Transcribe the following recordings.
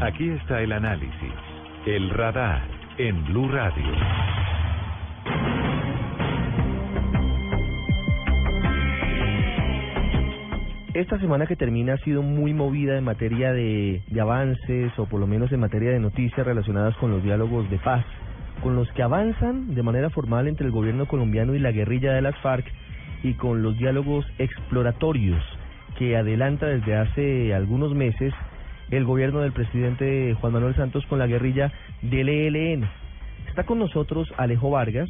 Aquí está el análisis, el radar en Blue Radio. Esta semana que termina ha sido muy movida en materia de, avances o por lo menos en materia de noticias relacionadas con los diálogos de paz, con los que avanzan de manera formal entre el gobierno colombiano y la guerrilla de las FARC y con los diálogos exploratorios que adelanta desde hace algunos meses el gobierno del presidente Juan Manuel Santos con la guerrilla del ELN. Está con nosotros Alejo Vargas,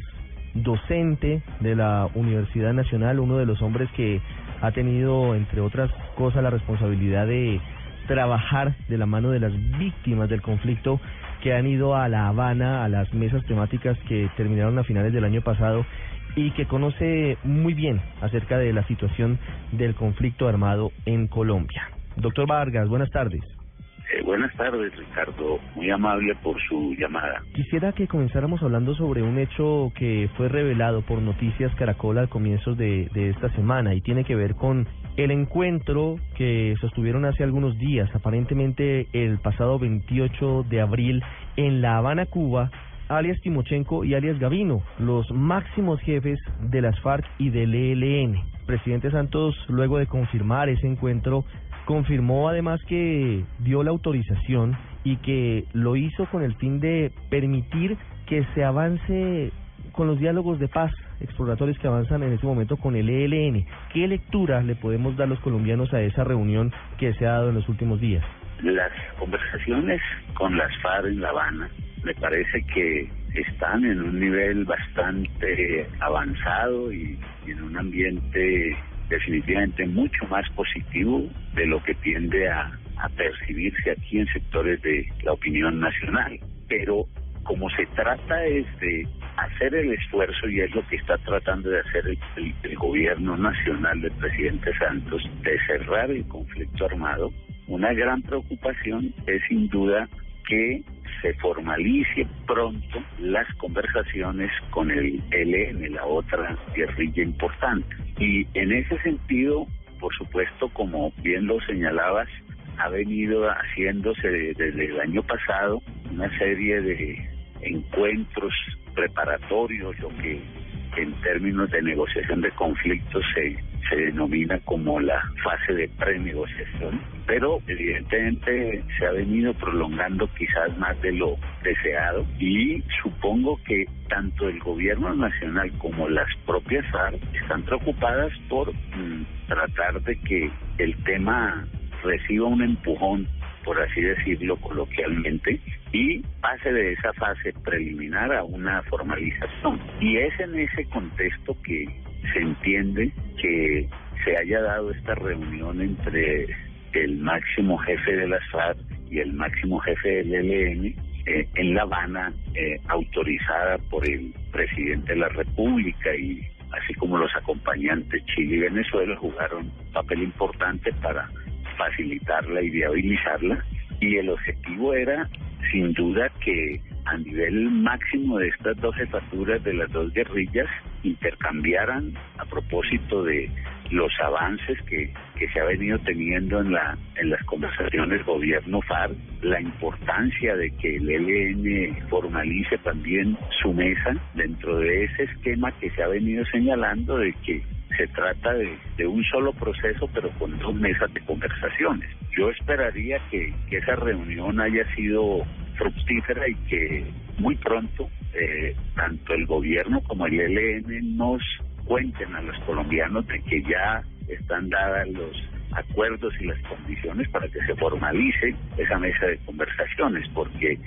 docente de la Universidad Nacional, uno de los hombres que ha tenido, entre otras cosas, la responsabilidad de trabajar de la mano de las víctimas del conflicto que han ido a La Habana, a las mesas temáticas que terminaron a finales del año pasado y que conoce muy bien acerca de la situación del conflicto armado en Colombia. Doctor Vargas, buenas tardes. Eh, buenas tardes, Ricardo. Muy amable por su llamada. Quisiera que comenzáramos hablando sobre un hecho que fue revelado por Noticias Caracol al comienzo de, de esta semana y tiene que ver con el encuentro que sostuvieron hace algunos días, aparentemente el pasado 28 de abril, en La Habana, Cuba, alias Timochenko y alias Gavino, los máximos jefes de las FARC y del ELN. Presidente Santos, luego de confirmar ese encuentro, confirmó además que dio la autorización y que lo hizo con el fin de permitir que se avance con los diálogos de paz exploratorios que avanzan en este momento con el ELN. ¿Qué lectura le podemos dar los colombianos a esa reunión que se ha dado en los últimos días? Las conversaciones con las FARC en La Habana me parece que están en un nivel bastante avanzado y, en un ambiente definitivamente mucho más positivo de lo que tiende a, percibirse aquí en sectores de la opinión nacional. Pero como se trata es de hacer el esfuerzo y es lo que está tratando de hacer el, gobierno nacional del presidente Santos de cerrar el conflicto armado, una gran preocupación es sin duda que se formalice pronto las conversaciones con el ELN, la otra guerrilla importante. Y en ese sentido, por supuesto, como bien lo señalabas, ha venido haciéndose desde el año pasado una serie de encuentros preparatorios, lo que en términos de negociación de conflictos se, se denomina como la fase de prenegociación, pero evidentemente se ha venido prolongando quizás más de lo deseado y supongo que tanto el gobierno nacional como las propias FARC están preocupadas por mm, tratar de que el tema reciba un empujón por así decirlo coloquialmente, y pase de esa fase preliminar a una formalización. Y es en ese contexto que se entiende que se haya dado esta reunión entre el máximo jefe de la FARC y el máximo jefe del ELN eh, en La Habana, eh, autorizada por el presidente de la República y así como los acompañantes Chile y Venezuela jugaron un papel importante para facilitarla y viabilizarla. Y el objetivo era, sin duda, que a nivel máximo de estas dos jefaturas de las dos guerrillas intercambiaran a propósito de los avances que, que se ha venido teniendo en la en las conversaciones gobierno FARC, la importancia de que el ELN formalice también su mesa dentro de ese esquema que se ha venido señalando de que se trata de, de, un solo proceso, pero con dos mesas de conversaciones. Yo esperaría que, que esa reunión haya sido fructífera y que muy pronto eh, tanto el gobierno como el ELN nos cuenten a los colombianos de que ya están dadas los acuerdos y las condiciones para que se formalice esa mesa de conversaciones, porque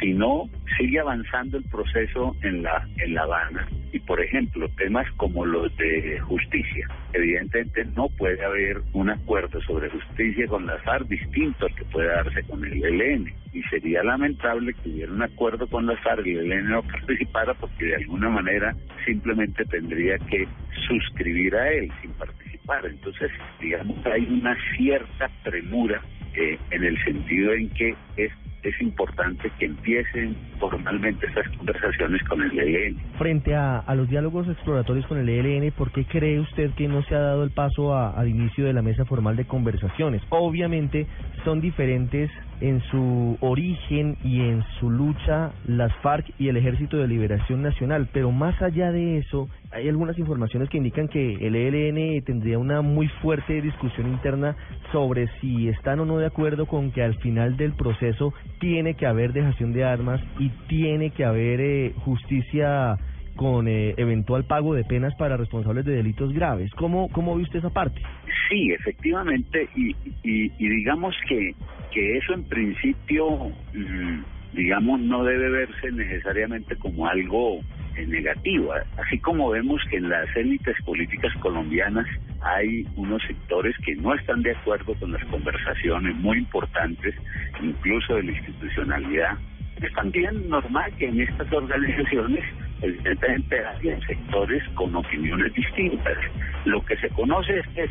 si no sigue avanzando el proceso en la en La Habana y por ejemplo temas como los de justicia. Evidentemente no puede haber un acuerdo sobre justicia con la FARC distinto al que puede darse con el ELN y sería lamentable que hubiera un acuerdo con la FARC y el ELN no participara porque de alguna manera simplemente tendría que suscribir a él sin participar. Entonces digamos hay una cierta premura eh, en el sentido en que es es importante que empiecen formalmente estas conversaciones con el ELN. Frente a, a los diálogos exploratorios con el ELN, ¿por qué cree usted que no se ha dado el paso a, al inicio de la mesa formal de conversaciones? Obviamente son diferentes en su origen y en su lucha las FARC y el Ejército de Liberación Nacional, pero más allá de eso, hay algunas informaciones que indican que el ELN tendría una muy fuerte discusión interna sobre si están o no de acuerdo con que al final del proceso tiene que haber dejación de armas y tiene que haber eh, justicia con eh, eventual pago de penas para responsables de delitos graves. ¿Cómo, cómo viste esa parte? Sí, efectivamente, y, y, y digamos que, que eso en principio, mm, digamos, no debe verse necesariamente como algo negativo, así como vemos que en las élites políticas colombianas hay unos sectores que no están de acuerdo con las conversaciones muy importantes, incluso de la institucionalidad. Es también normal que en estas organizaciones evidentemente hay sectores con opiniones distintas. Lo que se conoce es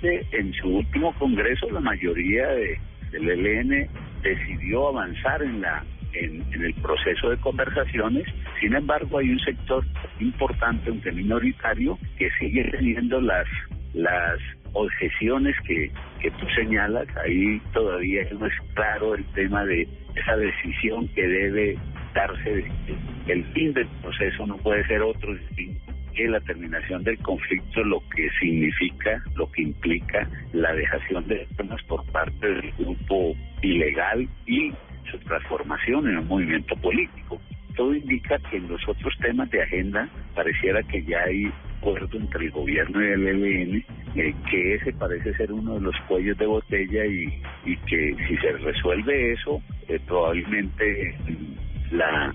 que en su último congreso la mayoría de, del ELN decidió avanzar en la en, en, el proceso de conversaciones. Sin embargo, hay un sector importante, aunque minoritario, que sigue teniendo las las objeciones que, que tú señalas. Ahí todavía no es claro el tema de esa decisión que debe darse. El fin del proceso no puede ser otro que la terminación del conflicto, lo que significa, lo que implica la dejación de armas por parte del grupo ilegal y su transformación en un movimiento político. Todo indica que en los otros temas de agenda pareciera que ya hay acuerdo entre el gobierno y el ELN, eh, que ese parece ser uno de los cuellos de botella y, y que si se resuelve eso, eh, probablemente la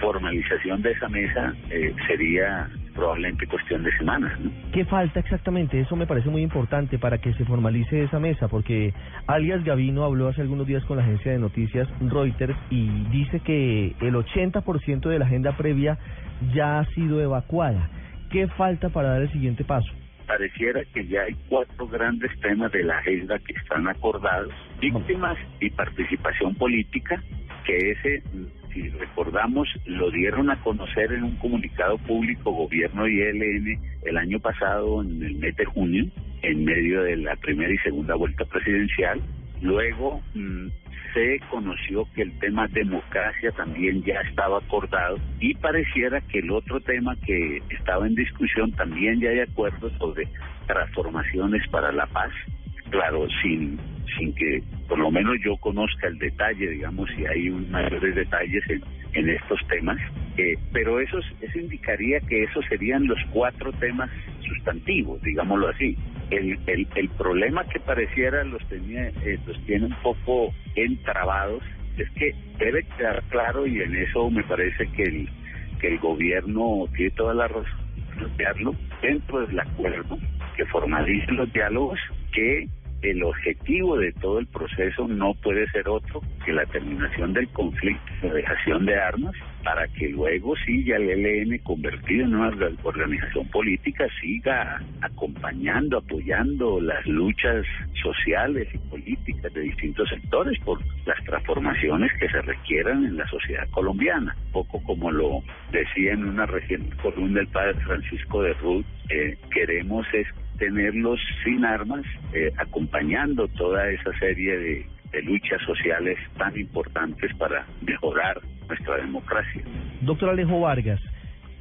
formalización de esa mesa eh, sería probablemente cuestión de semanas. ¿no? ¿Qué falta exactamente? Eso me parece muy importante para que se formalice esa mesa, porque alias Gavino habló hace algunos días con la agencia de noticias Reuters y dice que el 80% de la agenda previa ya ha sido evacuada. ¿Qué falta para dar el siguiente paso? Pareciera que ya hay cuatro grandes temas de la agenda que están acordados, víctimas y participación política, que ese si recordamos, lo dieron a conocer en un comunicado público gobierno y ELN el año pasado, en el mes de junio, en medio de la primera y segunda vuelta presidencial. Luego mmm, se conoció que el tema democracia también ya estaba acordado y pareciera que el otro tema que estaba en discusión también ya hay acuerdos sobre transformaciones para la paz. Claro, sin sin que por lo menos yo conozca el detalle, digamos, si hay un mayores detalles en, estos temas, eh, pero eso, eso indicaría que esos serían los cuatro temas sustantivos, digámoslo así. El, el, el problema que pareciera los, tenía, eh, los tiene un poco entrabados es que debe quedar claro y en eso me parece que el, que el gobierno tiene toda la razón plantearlo dentro del acuerdo que formalice los diálogos que el objetivo de todo el proceso no puede ser otro que la terminación del conflicto, la dejación de armas, para que luego sí ya el ELN, convertido en una organización política, siga acompañando, apoyando las luchas sociales y políticas de distintos sectores por las transformaciones que se requieran en la sociedad colombiana. Poco como lo decía en una reciente columna del padre Francisco de Ruth, eh, queremos es tenerlos sin armas, eh, acompañando toda esa serie de, de luchas sociales tan importantes para mejorar nuestra democracia. Doctor Alejo Vargas,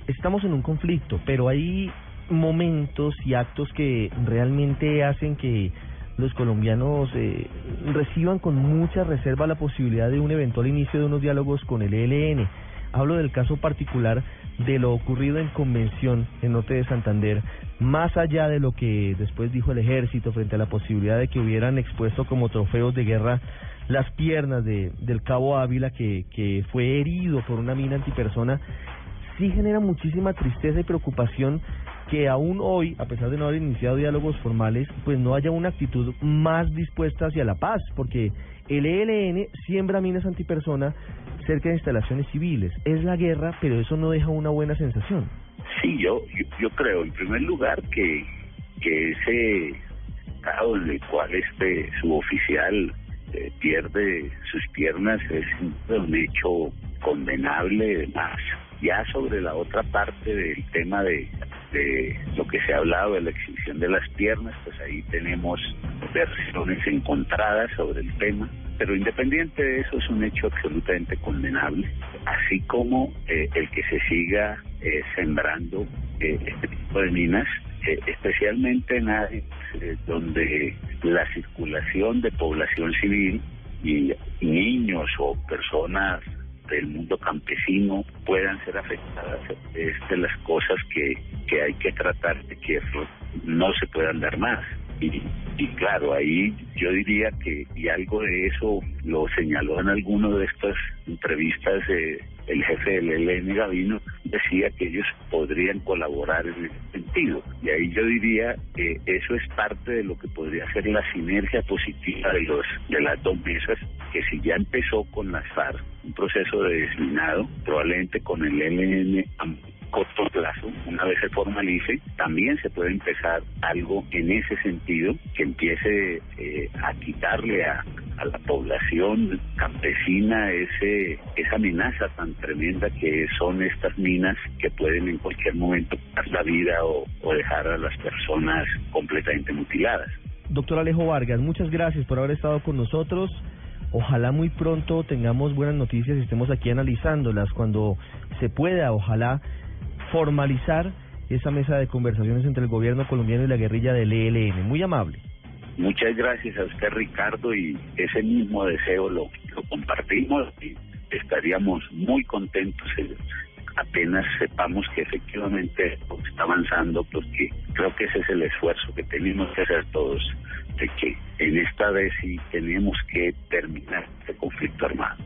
estamos en un conflicto, pero hay momentos y actos que realmente hacen que los colombianos eh, reciban con mucha reserva la posibilidad de un eventual inicio de unos diálogos con el ELN. Hablo del caso particular de lo ocurrido en convención en Norte de Santander, más allá de lo que después dijo el ejército frente a la posibilidad de que hubieran expuesto como trofeos de guerra las piernas de, del cabo Ávila que, que fue herido por una mina antipersona, sí genera muchísima tristeza y preocupación que aún hoy, a pesar de no haber iniciado diálogos formales, pues no haya una actitud más dispuesta hacia la paz, porque el ELN siembra minas antipersona cerca de instalaciones civiles. Es la guerra, pero eso no deja una buena sensación. Sí, yo, yo, yo creo, en primer lugar, que, que ese estado en el cual este suboficial eh, pierde sus piernas es un hecho condenable más. Ya sobre la otra parte del tema de, de lo que se ha hablado de la extinción de las piernas, pues ahí tenemos versiones encontradas sobre el tema pero independiente de eso es un hecho absolutamente condenable, así como eh, el que se siga eh, sembrando eh, este tipo de minas, especialmente en áreas donde la circulación de población civil y niños o personas del mundo campesino puedan ser afectadas. Es de las cosas que, que hay que tratar de que no se puedan dar más. Y, y claro, ahí yo diría que, y algo de eso lo señaló en alguna de estas entrevistas eh, el jefe del ELN Gavino, decía que ellos podrían colaborar en ese sentido. Y ahí yo diría que eso es parte de lo que podría ser la sinergia positiva de, los, de las dos mesas, que si ya empezó con las FARC, un proceso de desminado, probablemente con el ELN corto plazo, una vez se formalice, también se puede empezar algo en ese sentido que empiece eh, a quitarle a, la población campesina ese esa amenaza tan tremenda que son estas minas que pueden en cualquier momento dar la vida o, o dejar a las personas completamente mutiladas. Doctor Alejo Vargas, muchas gracias por haber estado con nosotros. Ojalá muy pronto tengamos buenas noticias y estemos aquí analizándolas cuando se pueda, ojalá formalizar esa mesa de conversaciones entre el gobierno colombiano y la guerrilla del ELN. Muy amable. Muchas gracias a usted, Ricardo, y ese mismo deseo lo, compartimos y estaríamos muy contentos apenas sepamos que efectivamente está avanzando, porque creo que ese es el esfuerzo que tenemos que hacer todos, de que en esta vez sí tenemos que terminar este conflicto armado.